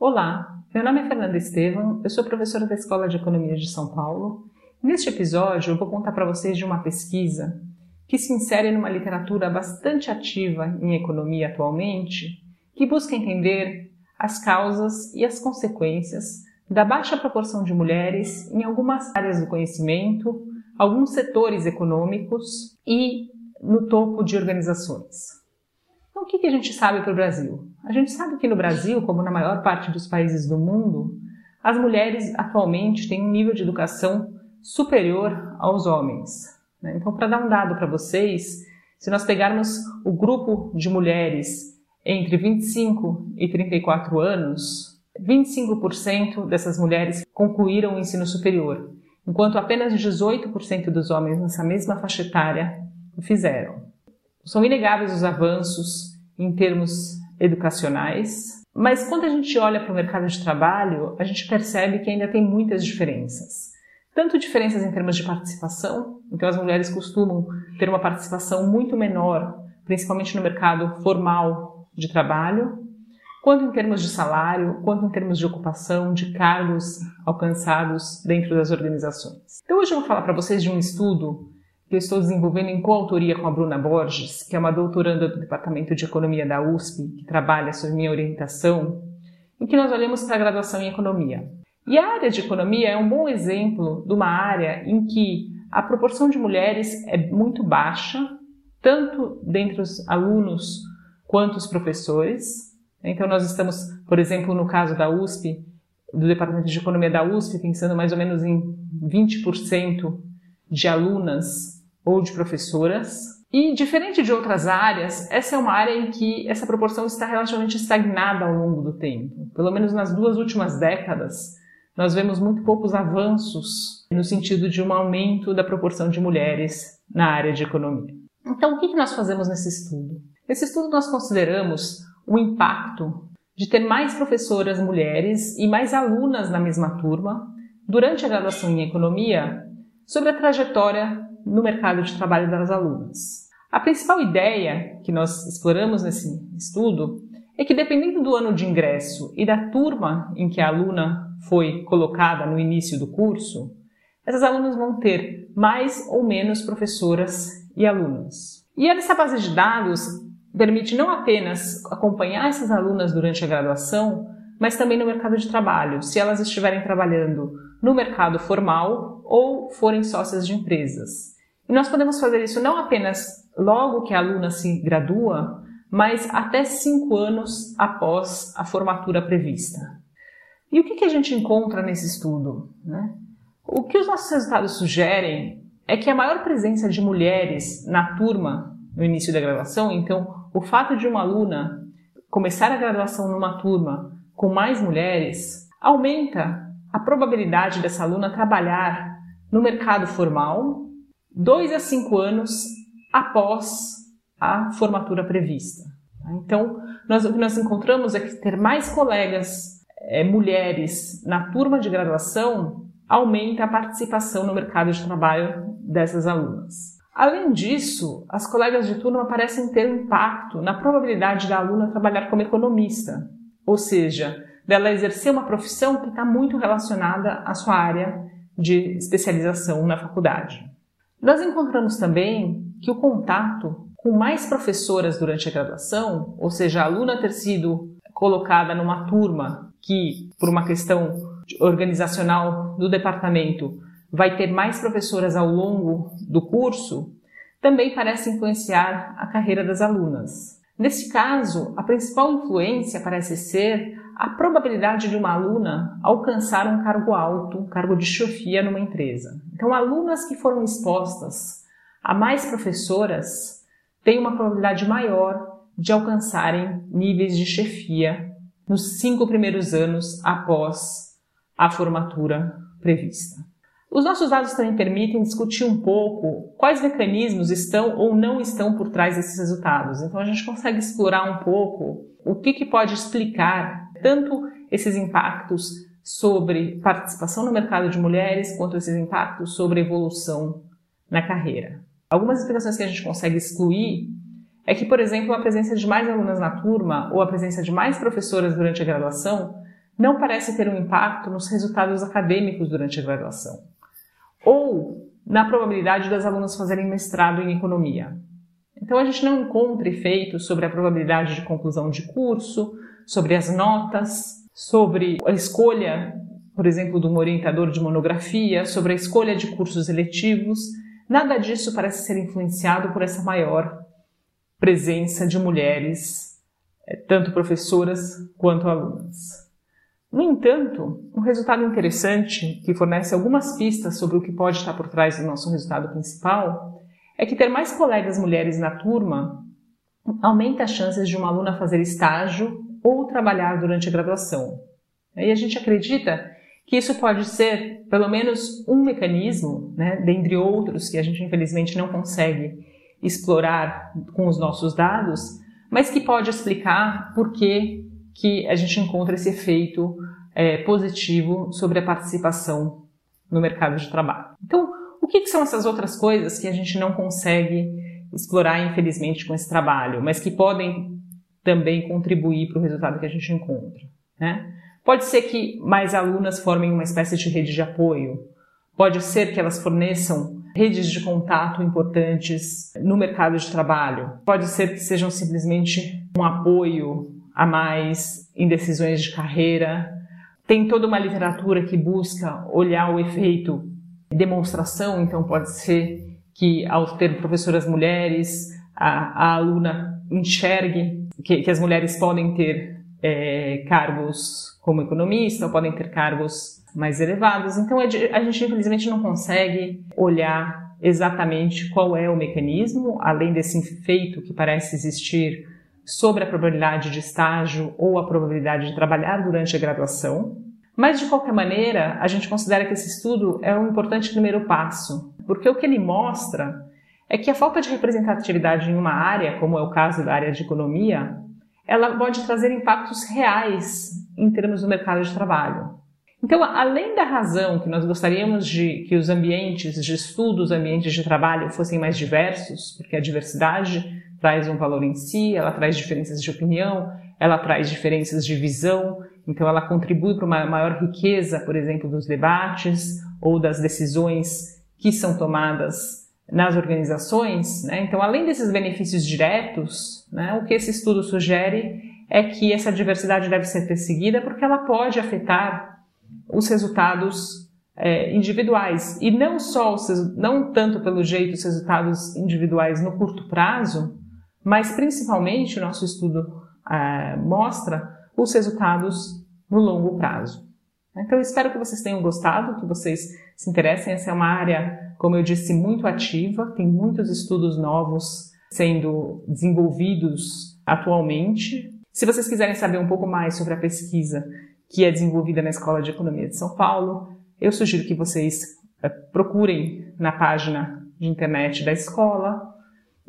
Olá, meu nome é Fernanda Estevam, eu sou professora da Escola de Economia de São Paulo. Neste episódio, eu vou contar para vocês de uma pesquisa que se insere numa literatura bastante ativa em economia atualmente, que busca entender as causas e as consequências da baixa proporção de mulheres em algumas áreas do conhecimento, alguns setores econômicos e no topo de organizações. Então, o que, a gente sabe para o Brasil? A gente sabe que no Brasil, como na maior parte dos países do mundo, as mulheres atualmente têm um nível de educação superior aos homens. Né? Então, para dar um dado para vocês, se nós pegarmos o grupo de mulheres entre 25 e 34 anos, 25% dessas mulheres concluíram o ensino superior, enquanto apenas 18% dos homens nessa mesma faixa etária o fizeram. São inegáveis os avanços em termos educacionais, mas quando a gente olha para o mercado de trabalho, a gente percebe que ainda tem muitas diferenças. Tanto diferenças em termos de participação, então as mulheres costumam ter uma participação muito menor, principalmente no mercado formal de trabalho, quanto em termos de salário, quanto em termos de ocupação, de cargos alcançados dentro das organizações. Então hoje eu vou falar para vocês de um estudo que eu estou desenvolvendo em coautoria com a Bruna Borges, que é uma doutoranda do Departamento de Economia da USP, que trabalha sob minha orientação, em que nós olhamos para a graduação em Economia. E a área de Economia é um bom exemplo de uma área em que a proporção de mulheres é muito baixa, tanto dentre os alunos quanto os professores. Então, nós estamos, por exemplo, no caso da USP, do Departamento de Economia da USP, pensando mais ou menos em 20% de alunas ou de professoras. E diferente de outras áreas, essa é uma área em que essa proporção está relativamente estagnada ao longo do tempo. Pelo menos nas duas últimas décadas, nós vemos muito poucos avanços no sentido de um aumento da proporção de mulheres na área de economia. Então, o que nós fazemos nesse estudo? Nesse estudo, nós consideramos o impacto de ter mais professoras mulheres e mais alunas na mesma turma durante a graduação em economia sobre a trajetória no mercado de trabalho das alunas. A principal ideia que nós exploramos nesse estudo é que, dependendo do ano de ingresso e da turma em que a aluna foi colocada no início do curso, essas alunas vão ter mais ou menos professoras e alunos. E essa base de dados permite não apenas acompanhar essas alunas durante a graduação, mas também no mercado de trabalho, se elas estiverem trabalhando no mercado formal ou forem sócias de empresas. E nós podemos fazer isso não apenas logo que a aluna se gradua, mas até cinco anos após a formatura prevista. E o que, a gente encontra nesse estudo? Né? O que os nossos resultados sugerem é que a maior presença de mulheres na turma no início da graduação, então o fato de uma aluna começar a graduação numa turma com mais mulheres aumenta a probabilidade dessa aluna trabalhar no mercado formal dois a cinco anos após a formatura prevista. Então, nós, o que nós encontramos é que ter mais colegas é, mulheres na turma de graduação aumenta a participação no mercado de trabalho dessas alunas. Além disso, as colegas de turma parecem ter impacto na probabilidade da aluna trabalhar como economista, ou seja, dela exercer uma profissão que está muito relacionada à sua área de especialização na faculdade. Nós encontramos também que o contato com mais professoras durante a graduação, ou seja, a aluna ter sido colocada numa turma que, por uma questão organizacional do departamento, vai ter mais professoras ao longo do curso, também parece influenciar a carreira das alunas. Nesse caso, a principal influência parece ser a probabilidade de uma aluna alcançar um cargo alto, um cargo de chefia numa empresa. Então, alunas que foram expostas a mais professoras têm uma probabilidade maior de alcançarem níveis de chefia nos cinco primeiros anos após a formatura prevista. Os nossos dados também permitem discutir um pouco quais mecanismos estão ou não estão por trás desses resultados. Então a gente consegue explorar um pouco o que, que pode explicar tanto esses impactos sobre participação no mercado de mulheres, quanto esses impactos sobre evolução na carreira. Algumas explicações que a gente consegue excluir é que, por exemplo, a presença de mais alunas na turma ou a presença de mais professoras durante a graduação não parece ter um impacto nos resultados acadêmicos durante a graduação, ou na probabilidade das alunas fazerem mestrado em economia. Então a gente não encontra efeitos sobre a probabilidade de conclusão de curso, sobre as notas, sobre a escolha, por exemplo, de um orientador de monografia, sobre a escolha de cursos eletivos. Nada disso parece ser influenciado por essa maior presença de mulheres, eh, tanto professoras quanto alunas. No entanto, um resultado interessante que fornece algumas pistas sobre o que pode estar por trás do nosso resultado principal é que ter mais colegas mulheres na turma aumenta as chances de uma aluna fazer estágio ou trabalhar durante a graduação. E a gente acredita que isso pode ser pelo menos um mecanismo, né, dentre outros que a gente infelizmente não consegue explorar com os nossos dados, mas que pode explicar por que que a gente encontra esse efeito é, positivo sobre a participação no mercado de trabalho. Então, o que, que são essas outras coisas que a gente não consegue explorar, infelizmente, com esse trabalho, mas que podem também contribuir para o resultado que a gente encontra? Né? Pode ser que mais alunas formem uma espécie de rede de apoio, pode ser que elas forneçam redes de contato importantes no mercado de trabalho, pode ser que sejam simplesmente um apoio a mais em decisões de carreira. Tem toda uma literatura que busca olhar o efeito demonstração, então pode ser que ao ter professoras mulheres, a, a aluna enxergue que, que, as mulheres podem ter é, cargos como economista, podem ter cargos mais elevados. Então é a gente infelizmente não consegue olhar exatamente qual é o mecanismo, além desse efeito que parece existir sobre a probabilidade de estágio ou a probabilidade de trabalhar durante a graduação. Mas, de qualquer maneira, a gente considera que esse estudo é um importante primeiro passo, porque o que ele mostra é que a falta de representatividade em uma área, como é o caso da área de economia, ela pode trazer impactos reais em termos do mercado de trabalho. Então, além da razão que nós gostaríamos de que os ambientes de estudo, os ambientes de trabalho fossem mais diversos, porque a diversidade traz um valor em si, ela traz diferenças de opinião, ela traz diferenças de visão, então ela contribui para uma maior riqueza, por exemplo, dos debates ou das decisões que são tomadas nas organizações. Né? Então, além desses benefícios diretos, né, o que esse estudo sugere é que essa diversidade deve ser perseguida porque ela pode afetar os resultados é, individuais e não só os, não tanto pelo jeito os resultados individuais no curto prazo, mas principalmente o nosso estudo é, mostra os resultados no longo prazo. Então, espero que vocês tenham gostado, que vocês se interessem. Essa é uma área, como eu disse, muito ativa, tem muitos estudos novos sendo desenvolvidos atualmente. Se vocês quiserem saber um pouco mais sobre a pesquisa que é desenvolvida na Escola de Economia de São Paulo, eu sugiro que vocês é, procurem na página de internet da escola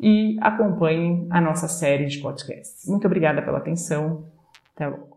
e acompanhem a nossa série de podcasts. Muito obrigada pela atenção. Até logo.